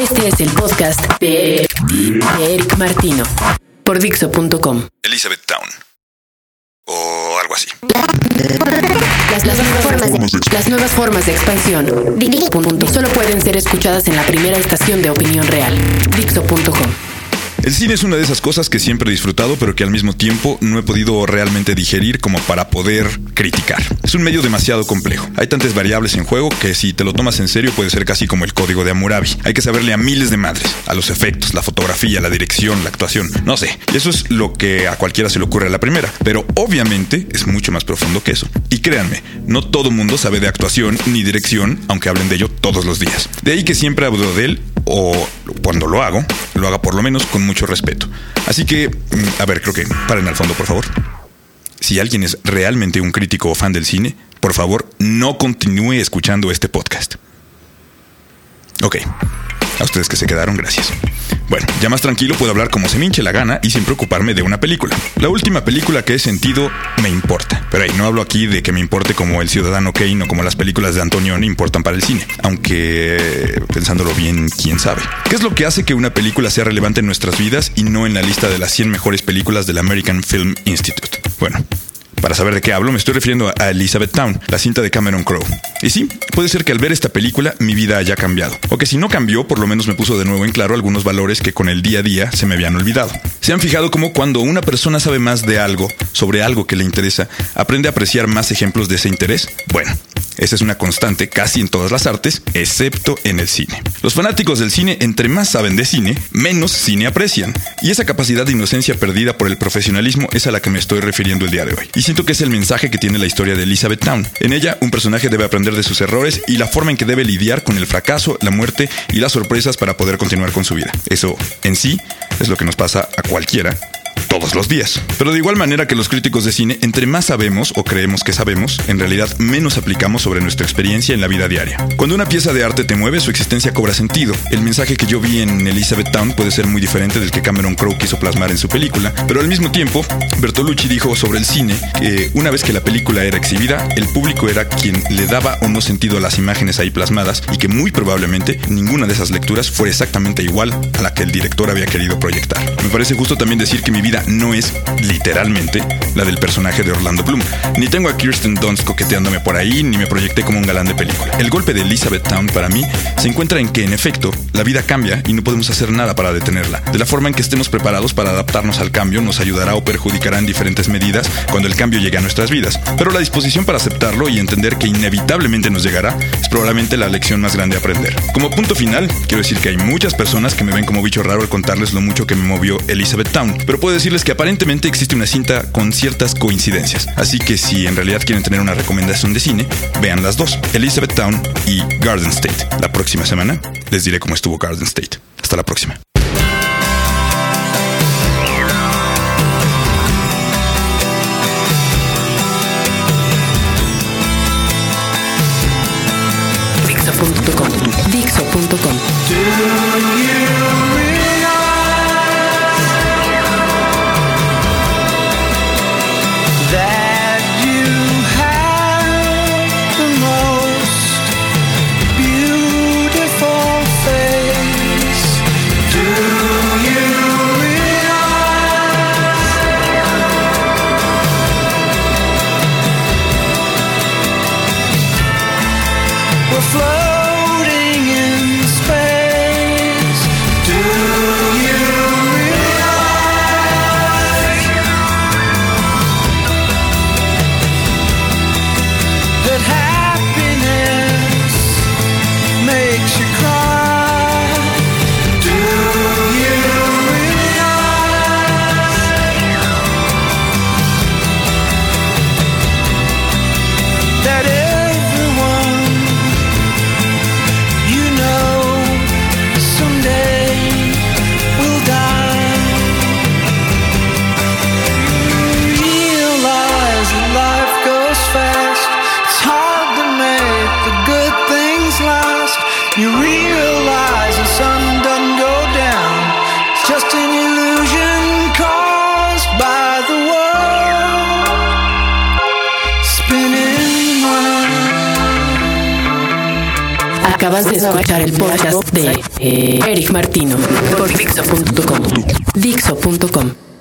Este es el podcast de, de Eric Martino por Dixo.com. Elizabeth Town. O algo así. Las, las nuevas formas de, las nuevas formas de expansión. Dixo.com. Solo pueden ser escuchadas en la primera estación de opinión real. Dixo.com. El cine es una de esas cosas que siempre he disfrutado, pero que al mismo tiempo no he podido realmente digerir como para poder criticar. Es un medio demasiado complejo. Hay tantas variables en juego que si te lo tomas en serio puede ser casi como el código de Hammurabi. Hay que saberle a miles de madres, a los efectos, la fotografía, la dirección, la actuación, no sé. Eso es lo que a cualquiera se le ocurre a la primera, pero obviamente es mucho más profundo que eso. Y créanme, no todo mundo sabe de actuación ni dirección, aunque hablen de ello todos los días. De ahí que siempre hablo de él o cuando lo hago, lo haga por lo menos con mucho respeto. Así que, mm, a ver, creo que paren al fondo, por favor. Si alguien es realmente un crítico o fan del cine, por favor, no continúe escuchando este podcast. Ok. A ustedes que se quedaron, gracias. Bueno, ya más tranquilo puedo hablar como se me hinche la gana y sin preocuparme de una película. La última película que he sentido me importa. Pero ahí no hablo aquí de que me importe como el Ciudadano Kane o como las películas de Antonioni importan para el cine. Aunque, pensándolo bien, quién sabe. ¿Qué es lo que hace que una película sea relevante en nuestras vidas y no en la lista de las 100 mejores películas del American Film Institute? Bueno, para saber de qué hablo, me estoy refiriendo a Elizabeth Town, la cinta de Cameron Crowe. Y sí, puede ser que al ver esta película mi vida haya cambiado. O que si no cambió, por lo menos me puso de nuevo en claro algunos valores que con el día a día se me habían olvidado. ¿Se han fijado cómo cuando una persona sabe más de algo, sobre algo que le interesa, aprende a apreciar más ejemplos de ese interés? Bueno, esa es una constante casi en todas las artes, excepto en el cine. Los fanáticos del cine, entre más saben de cine, menos cine aprecian. Y esa capacidad de inocencia perdida por el profesionalismo es a la que me estoy refiriendo el día de hoy. Y siento que es el mensaje que tiene la historia de Elizabeth Town. En ella, un personaje debe aprender de sus errores y la forma en que debe lidiar con el fracaso, la muerte y las sorpresas para poder continuar con su vida. Eso, en sí, es lo que nos pasa a cualquiera todos los días. Pero de igual manera que los críticos de cine, entre más sabemos o creemos que sabemos, en realidad menos aplicamos sobre nuestra experiencia en la vida diaria. Cuando una pieza de arte te mueve, su existencia cobra sentido. El mensaje que yo vi en Elizabeth Town puede ser muy diferente del que Cameron Crowe quiso plasmar en su película, pero al mismo tiempo, Bertolucci dijo sobre el cine que una vez que la película era exhibida, el público era quien le daba o no sentido a las imágenes ahí plasmadas y que muy probablemente ninguna de esas lecturas fue exactamente igual a la que el director había querido proyectar. Me parece justo también decir que mi vida no es literalmente la del personaje de Orlando Bloom. Ni tengo a Kirsten Dunst coqueteándome por ahí, ni me proyecté como un galán de película. El golpe de Elizabeth Town para mí se encuentra en que, en efecto, la vida cambia y no podemos hacer nada para detenerla. De la forma en que estemos preparados para adaptarnos al cambio nos ayudará o perjudicará en diferentes medidas cuando el cambio llegue a nuestras vidas. Pero la disposición para aceptarlo y entender que inevitablemente nos llegará es probablemente la lección más grande a aprender. Como punto final, quiero decir que hay muchas personas que me ven como bicho raro al contarles lo mucho que me movió Elizabeth Town, pero puedo decirles que aparentemente existe una cinta con ciertas coincidencias. Así que si en realidad quieren tener una recomendación de cine, vean las dos, Elizabeth Town y Garden State. La próxima semana les diré cómo estuvo Garden State. Hasta la próxima. Dixo.com. Dixo.com. Acabas de escuchar el podcast de eh, Eric Martino por Dixo.com. Dixo.com.